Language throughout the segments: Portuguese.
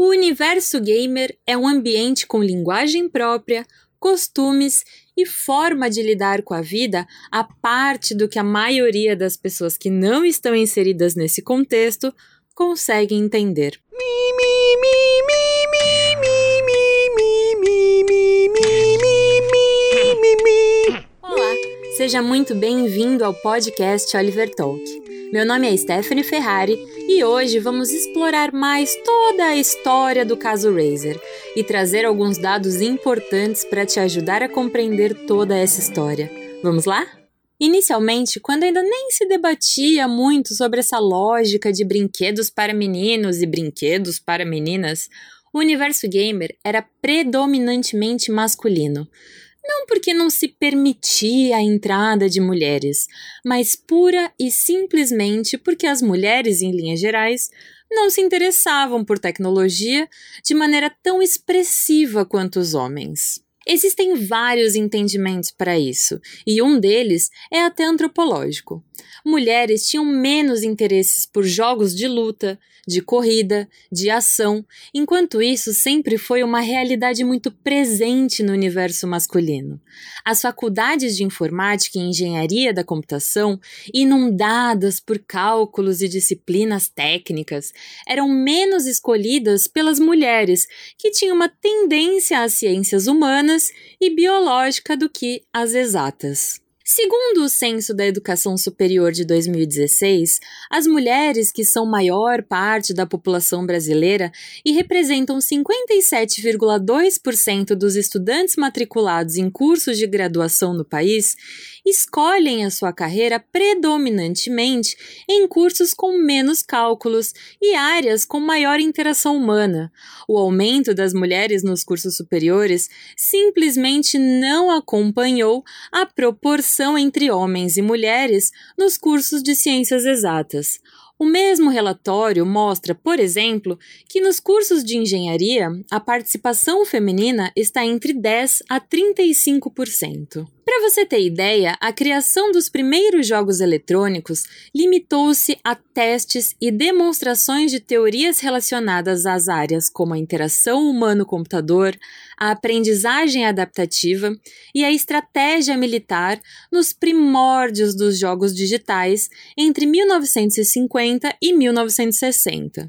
O universo gamer é um ambiente com linguagem própria, costumes e forma de lidar com a vida a parte do que a maioria das pessoas que não estão inseridas nesse contexto conseguem entender. Olá, seja muito bem-vindo ao podcast Oliver Talk. Meu nome é Stephanie Ferrari e hoje vamos explorar mais toda a história do caso Razer e trazer alguns dados importantes para te ajudar a compreender toda essa história. Vamos lá? Inicialmente, quando ainda nem se debatia muito sobre essa lógica de brinquedos para meninos e brinquedos para meninas, o universo gamer era predominantemente masculino. Não porque não se permitia a entrada de mulheres, mas pura e simplesmente porque as mulheres, em linhas gerais, não se interessavam por tecnologia de maneira tão expressiva quanto os homens. Existem vários entendimentos para isso, e um deles é até antropológico. Mulheres tinham menos interesses por jogos de luta, de corrida, de ação, enquanto isso sempre foi uma realidade muito presente no universo masculino. As faculdades de informática e engenharia da computação, inundadas por cálculos e disciplinas técnicas, eram menos escolhidas pelas mulheres, que tinham uma tendência às ciências humanas e biológica do que às exatas. Segundo o Censo da Educação Superior de 2016, as mulheres, que são maior parte da população brasileira e representam 57,2% dos estudantes matriculados em cursos de graduação no país, escolhem a sua carreira predominantemente em cursos com menos cálculos e áreas com maior interação humana. O aumento das mulheres nos cursos superiores simplesmente não acompanhou a proporção entre homens e mulheres nos cursos de ciências exatas. O mesmo relatório mostra, por exemplo, que nos cursos de engenharia a participação feminina está entre 10 a 35%. Para você ter ideia, a criação dos primeiros jogos eletrônicos limitou-se a testes e demonstrações de teorias relacionadas às áreas como a interação humano-computador, a aprendizagem adaptativa e a estratégia militar nos primórdios dos jogos digitais entre 1950 e 1960.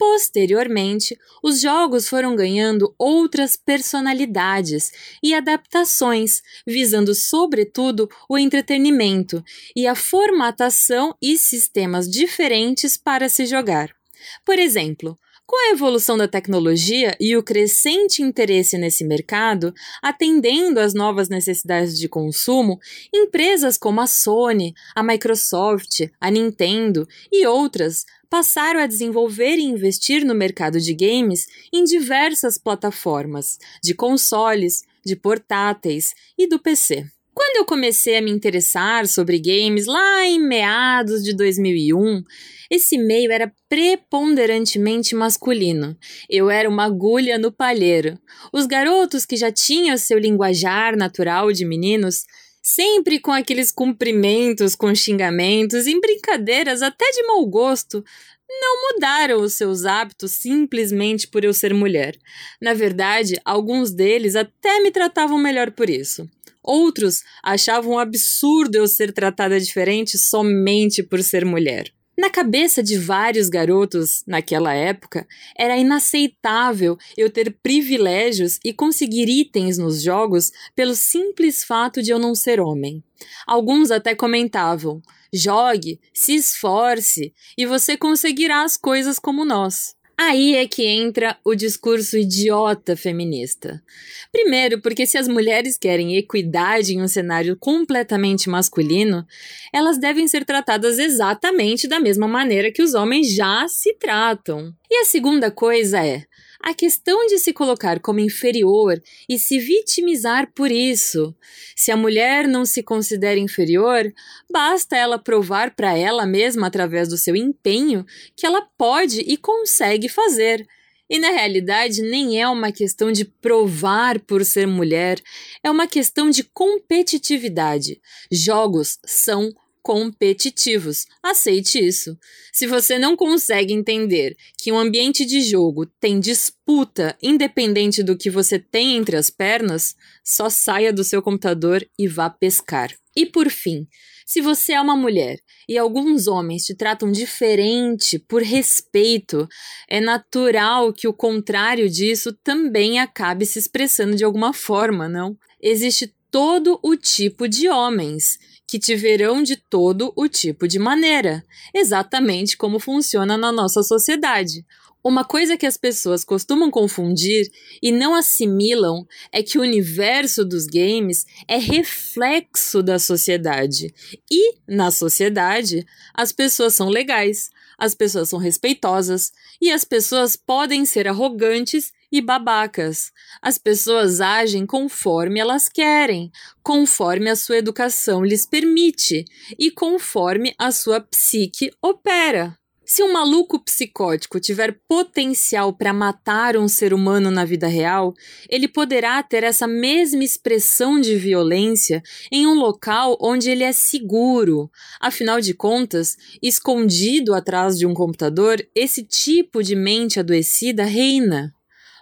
Posteriormente, os jogos foram ganhando outras personalidades e adaptações, visando sobretudo o entretenimento e a formatação e sistemas diferentes para se jogar. Por exemplo, com a evolução da tecnologia e o crescente interesse nesse mercado, atendendo às novas necessidades de consumo, empresas como a Sony, a Microsoft, a Nintendo e outras passaram a desenvolver e investir no mercado de games em diversas plataformas, de consoles, de portáteis e do PC. Quando eu comecei a me interessar sobre games lá em meados de 2001, esse meio era preponderantemente masculino. Eu era uma agulha no palheiro. Os garotos que já tinham seu linguajar natural de meninos sempre com aqueles cumprimentos, com xingamentos e brincadeiras até de mau gosto, não mudaram os seus hábitos simplesmente por eu ser mulher. Na verdade, alguns deles até me tratavam melhor por isso. Outros achavam um absurdo eu ser tratada diferente somente por ser mulher. Na cabeça de vários garotos naquela época, era inaceitável eu ter privilégios e conseguir itens nos jogos pelo simples fato de eu não ser homem. Alguns até comentavam: jogue, se esforce e você conseguirá as coisas como nós. Aí é que entra o discurso idiota feminista. Primeiro, porque se as mulheres querem equidade em um cenário completamente masculino, elas devem ser tratadas exatamente da mesma maneira que os homens já se tratam. E a segunda coisa é: a questão de se colocar como inferior e se vitimizar por isso. Se a mulher não se considera inferior, basta ela provar para ela mesma, através do seu empenho, que ela pode e consegue fazer. E na realidade, nem é uma questão de provar por ser mulher, é uma questão de competitividade. Jogos são competitivos. Aceite isso. Se você não consegue entender que um ambiente de jogo tem disputa independente do que você tem entre as pernas, só saia do seu computador e vá pescar. E por fim, se você é uma mulher e alguns homens te tratam diferente por respeito, é natural que o contrário disso também acabe se expressando de alguma forma, não? Existe todo o tipo de homens que te verão de todo o tipo de maneira, exatamente como funciona na nossa sociedade. Uma coisa que as pessoas costumam confundir e não assimilam é que o universo dos games é reflexo da sociedade. E, na sociedade, as pessoas são legais, as pessoas são respeitosas e as pessoas podem ser arrogantes e babacas. As pessoas agem conforme elas querem, conforme a sua educação lhes permite e conforme a sua psique opera. Se um maluco psicótico tiver potencial para matar um ser humano na vida real, ele poderá ter essa mesma expressão de violência em um local onde ele é seguro. Afinal de contas, escondido atrás de um computador, esse tipo de mente adoecida reina.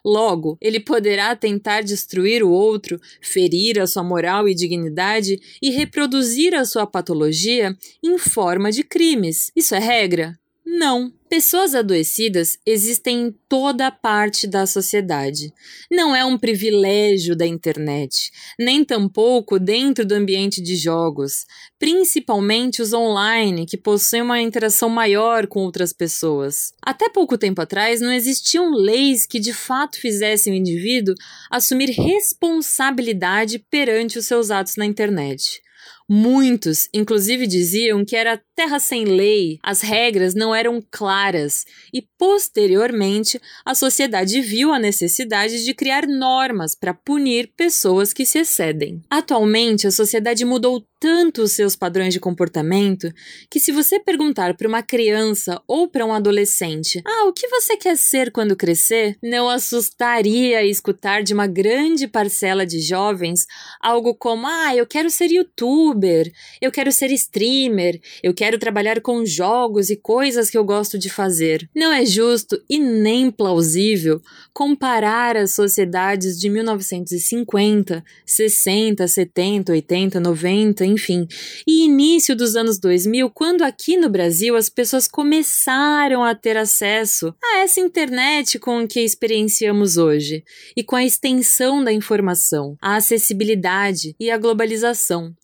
Logo, ele poderá tentar destruir o outro, ferir a sua moral e dignidade e reproduzir a sua patologia em forma de crimes. Isso é regra? Não. Pessoas adoecidas existem em toda parte da sociedade. Não é um privilégio da internet, nem tampouco dentro do ambiente de jogos, principalmente os online, que possuem uma interação maior com outras pessoas. Até pouco tempo atrás, não existiam leis que de fato fizessem o indivíduo assumir responsabilidade perante os seus atos na internet. Muitos, inclusive, diziam que era terra sem lei, as regras não eram claras e, posteriormente, a sociedade viu a necessidade de criar normas para punir pessoas que se excedem. Atualmente, a sociedade mudou tanto os seus padrões de comportamento que, se você perguntar para uma criança ou para um adolescente: Ah, o que você quer ser quando crescer? não assustaria escutar de uma grande parcela de jovens algo como: Ah, eu quero ser youtuber, eu quero ser streamer, eu quero trabalhar com jogos e coisas que eu gosto de fazer. Não é justo e nem plausível comparar as sociedades de 1950, 60, 70, 80, 90 enfim. E início dos anos 2000, quando aqui no Brasil as pessoas começaram a ter acesso a essa internet com que experienciamos hoje, e com a extensão da informação, a acessibilidade e a globalização.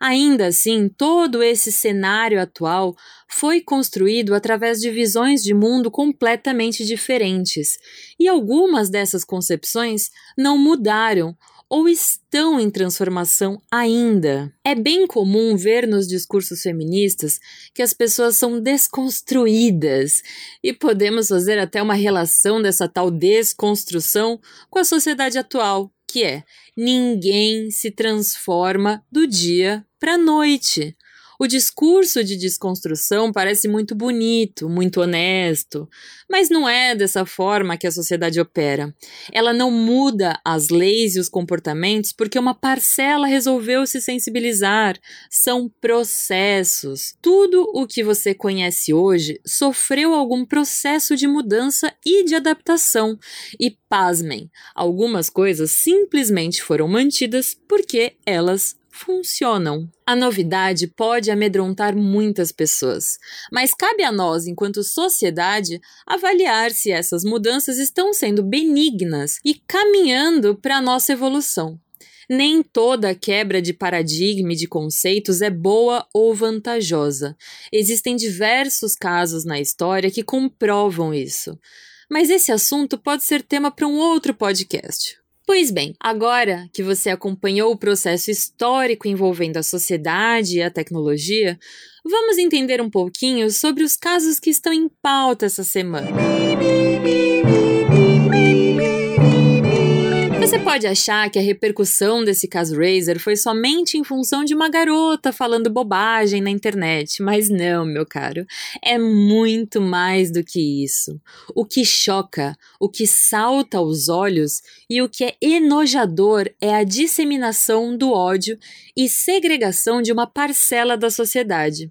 Ainda assim, todo esse cenário atual foi construído através de visões de mundo completamente diferentes, e algumas dessas concepções não mudaram ou estão em transformação ainda. É bem comum ver nos discursos feministas que as pessoas são desconstruídas e podemos fazer até uma relação dessa tal desconstrução com a sociedade atual, que é ninguém se transforma do dia para a noite. O discurso de desconstrução parece muito bonito, muito honesto, mas não é dessa forma que a sociedade opera. Ela não muda as leis e os comportamentos porque uma parcela resolveu se sensibilizar. São processos. Tudo o que você conhece hoje sofreu algum processo de mudança e de adaptação. E pasmem, algumas coisas simplesmente foram mantidas porque elas funcionam. A novidade pode amedrontar muitas pessoas, mas cabe a nós, enquanto sociedade, avaliar se essas mudanças estão sendo benignas e caminhando para a nossa evolução. Nem toda quebra de paradigma e de conceitos é boa ou vantajosa. Existem diversos casos na história que comprovam isso. Mas esse assunto pode ser tema para um outro podcast. Pois bem, agora que você acompanhou o processo histórico envolvendo a sociedade e a tecnologia, vamos entender um pouquinho sobre os casos que estão em pauta essa semana. Pode achar que a repercussão desse caso Razer foi somente em função de uma garota falando bobagem na internet, mas não, meu caro. É muito mais do que isso. O que choca, o que salta aos olhos e o que é enojador é a disseminação do ódio e segregação de uma parcela da sociedade.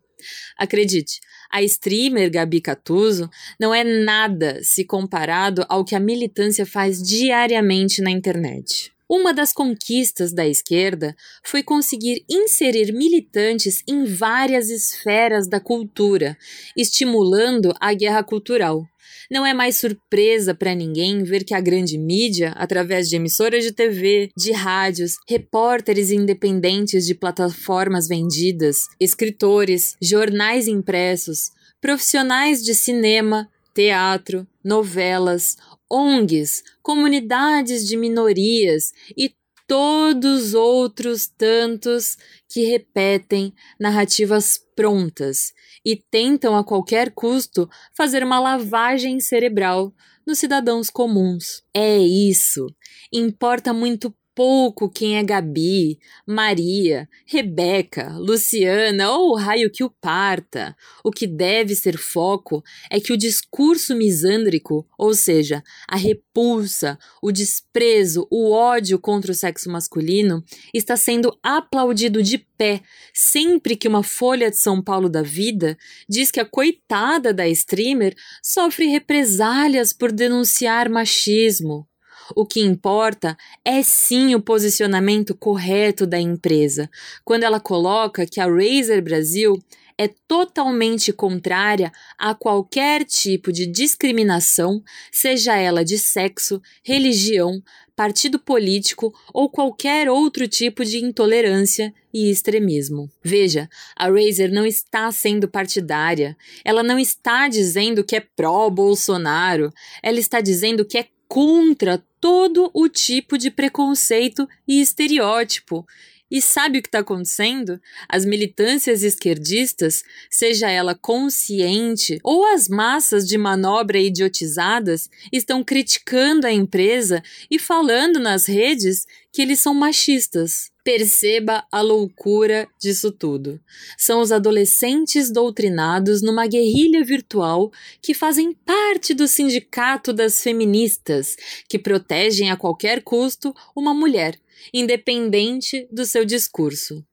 Acredite, a streamer Gabi Catuso não é nada se comparado ao que a militância faz diariamente na internet. Uma das conquistas da esquerda foi conseguir inserir militantes em várias esferas da cultura, estimulando a guerra cultural. Não é mais surpresa para ninguém ver que a grande mídia, através de emissoras de TV, de rádios, repórteres independentes de plataformas vendidas, escritores, jornais impressos, profissionais de cinema, teatro, novelas, ONGs, comunidades de minorias e todos outros tantos que repetem narrativas prontas e tentam a qualquer custo fazer uma lavagem cerebral nos cidadãos comuns. É isso. Importa muito pouco quem é Gabi, Maria, Rebeca, Luciana ou o raio que o parta. O que deve ser foco é que o discurso misândrico, ou seja, a repulsa, o desprezo, o ódio contra o sexo masculino, está sendo aplaudido de pé sempre que uma folha de São Paulo da vida diz que a coitada da streamer sofre represálias por denunciar machismo. O que importa é sim o posicionamento correto da empresa, quando ela coloca que a Razer Brasil é totalmente contrária a qualquer tipo de discriminação, seja ela de sexo, religião, partido político ou qualquer outro tipo de intolerância e extremismo. Veja, a Razer não está sendo partidária, ela não está dizendo que é pró-Bolsonaro, ela está dizendo que é contra todo o tipo de preconceito e estereótipo. E sabe o que está acontecendo? As militâncias esquerdistas, seja ela consciente ou as massas de manobra idiotizadas, estão criticando a empresa e falando nas redes que eles são machistas. Perceba a loucura disso tudo. São os adolescentes doutrinados numa guerrilha virtual que fazem parte do sindicato das feministas, que protegem a qualquer custo uma mulher, independente do seu discurso.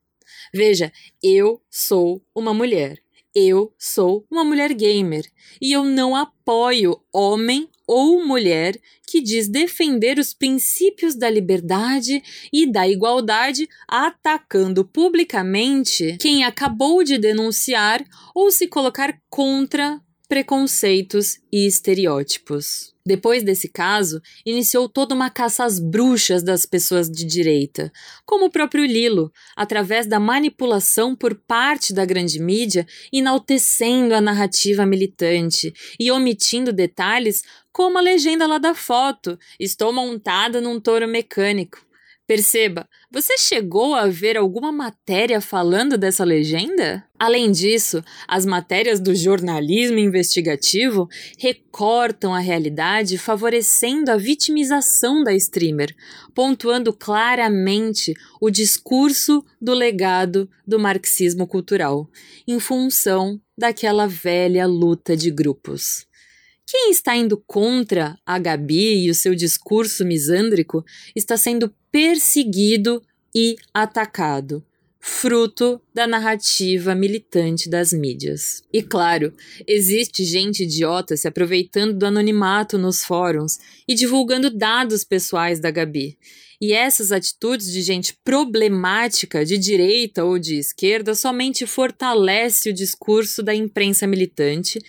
Veja, eu sou uma mulher. Eu sou uma mulher gamer e eu não apoio homem ou mulher que diz defender os princípios da liberdade e da igualdade, atacando publicamente quem acabou de denunciar ou se colocar contra preconceitos e estereótipos. Depois desse caso, iniciou toda uma caça às bruxas das pessoas de direita, como o próprio Lilo, através da manipulação por parte da grande mídia, enaltecendo a narrativa militante e omitindo detalhes como a legenda lá da foto: Estou montada num touro mecânico. Perceba, você chegou a ver alguma matéria falando dessa legenda? Além disso, as matérias do jornalismo investigativo recortam a realidade favorecendo a vitimização da streamer, pontuando claramente o discurso do legado do marxismo cultural, em função daquela velha luta de grupos. Quem está indo contra a Gabi e o seu discurso misândrico está sendo perseguido e atacado, fruto da narrativa militante das mídias. E claro, existe gente idiota se aproveitando do anonimato nos fóruns e divulgando dados pessoais da Gabi. E essas atitudes de gente problemática de direita ou de esquerda somente fortalece o discurso da imprensa militante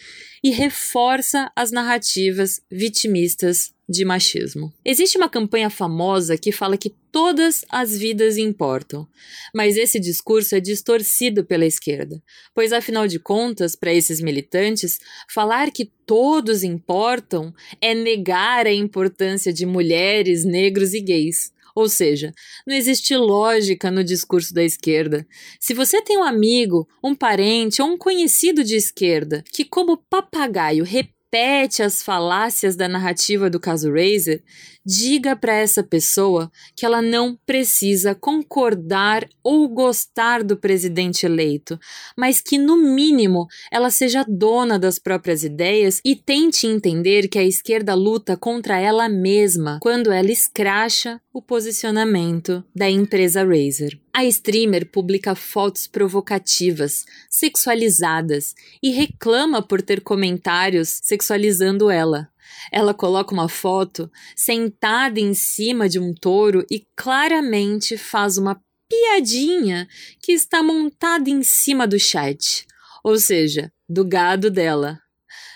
e reforça as narrativas vitimistas de machismo. Existe uma campanha famosa que fala que todas as vidas importam, mas esse discurso é distorcido pela esquerda, pois afinal de contas, para esses militantes, falar que todos importam é negar a importância de mulheres, negros e gays. Ou seja, não existe lógica no discurso da esquerda. Se você tem um amigo, um parente ou um conhecido de esquerda que, como papagaio, repete repete as falácias da narrativa do caso Razer, diga para essa pessoa que ela não precisa concordar ou gostar do presidente eleito, mas que, no mínimo, ela seja dona das próprias ideias e tente entender que a esquerda luta contra ela mesma. Quando ela escracha o posicionamento da empresa Razer. A streamer publica fotos provocativas, sexualizadas e reclama por ter comentários sexualizando ela. Ela coloca uma foto sentada em cima de um touro e claramente faz uma piadinha que está montada em cima do chat, ou seja, do gado dela.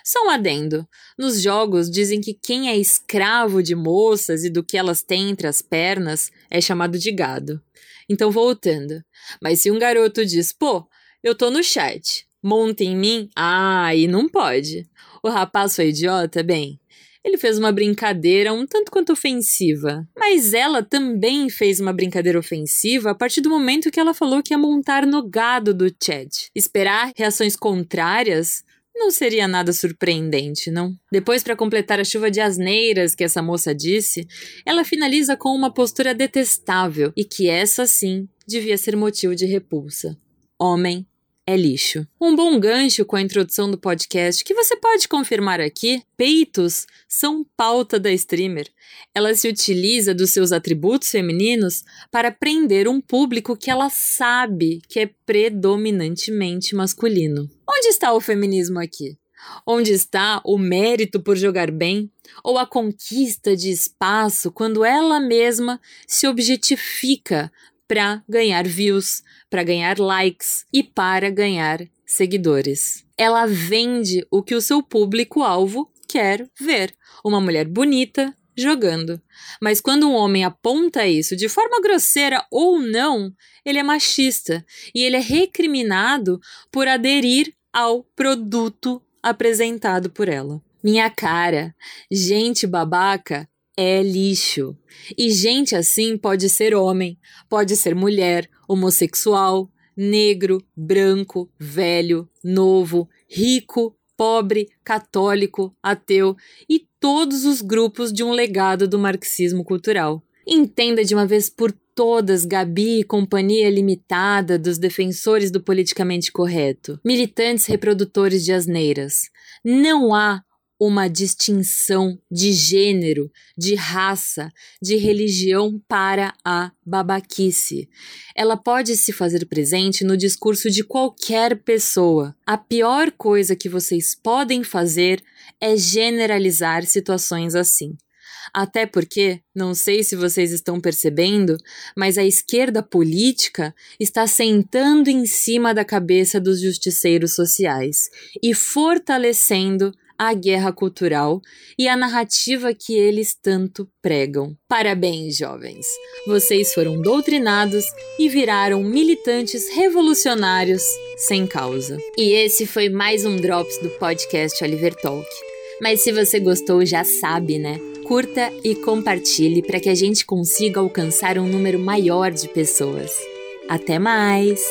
Só um adendo. Nos jogos dizem que quem é escravo de moças e do que elas têm entre as pernas é chamado de gado. Então, voltando. Mas se um garoto diz, pô, eu tô no chat, monta em mim, ah, aí não pode. O rapaz foi idiota? Bem, ele fez uma brincadeira um tanto quanto ofensiva. Mas ela também fez uma brincadeira ofensiva a partir do momento que ela falou que ia montar no gado do chat. Esperar reações contrárias não seria nada surpreendente, não? Depois, para completar a chuva de asneiras que essa moça disse, ela finaliza com uma postura detestável e que essa sim devia ser motivo de repulsa. Homem é lixo. Um bom gancho com a introdução do podcast que você pode confirmar aqui: peitos são pauta da streamer. Ela se utiliza dos seus atributos femininos para prender um público que ela sabe que é predominantemente masculino. Onde está o feminismo aqui? Onde está o mérito por jogar bem ou a conquista de espaço quando ela mesma se objetifica para ganhar views, para ganhar likes e para ganhar seguidores. Ela vende o que o seu público-alvo quer ver: uma mulher bonita jogando. Mas quando um homem aponta isso de forma grosseira ou não, ele é machista e ele é recriminado por aderir ao produto apresentado por ela. Minha cara, gente babaca é lixo. E gente assim pode ser homem, pode ser mulher, homossexual, negro, branco, velho, novo, rico, pobre, católico, ateu e todos os grupos de um legado do marxismo cultural. Entenda de uma vez por todas, Gabi e companhia limitada dos defensores do politicamente correto, militantes reprodutores de asneiras. Não há uma distinção de gênero, de raça, de religião para a babaquice. Ela pode se fazer presente no discurso de qualquer pessoa. A pior coisa que vocês podem fazer é generalizar situações assim. Até porque, não sei se vocês estão percebendo, mas a esquerda política está sentando em cima da cabeça dos justiceiros sociais e fortalecendo a guerra cultural e a narrativa que eles tanto pregam. Parabéns, jovens! Vocês foram doutrinados e viraram militantes revolucionários sem causa. E esse foi mais um Drops do podcast Oliver Talk. Mas se você gostou, já sabe, né? Curta e compartilhe para que a gente consiga alcançar um número maior de pessoas. Até mais!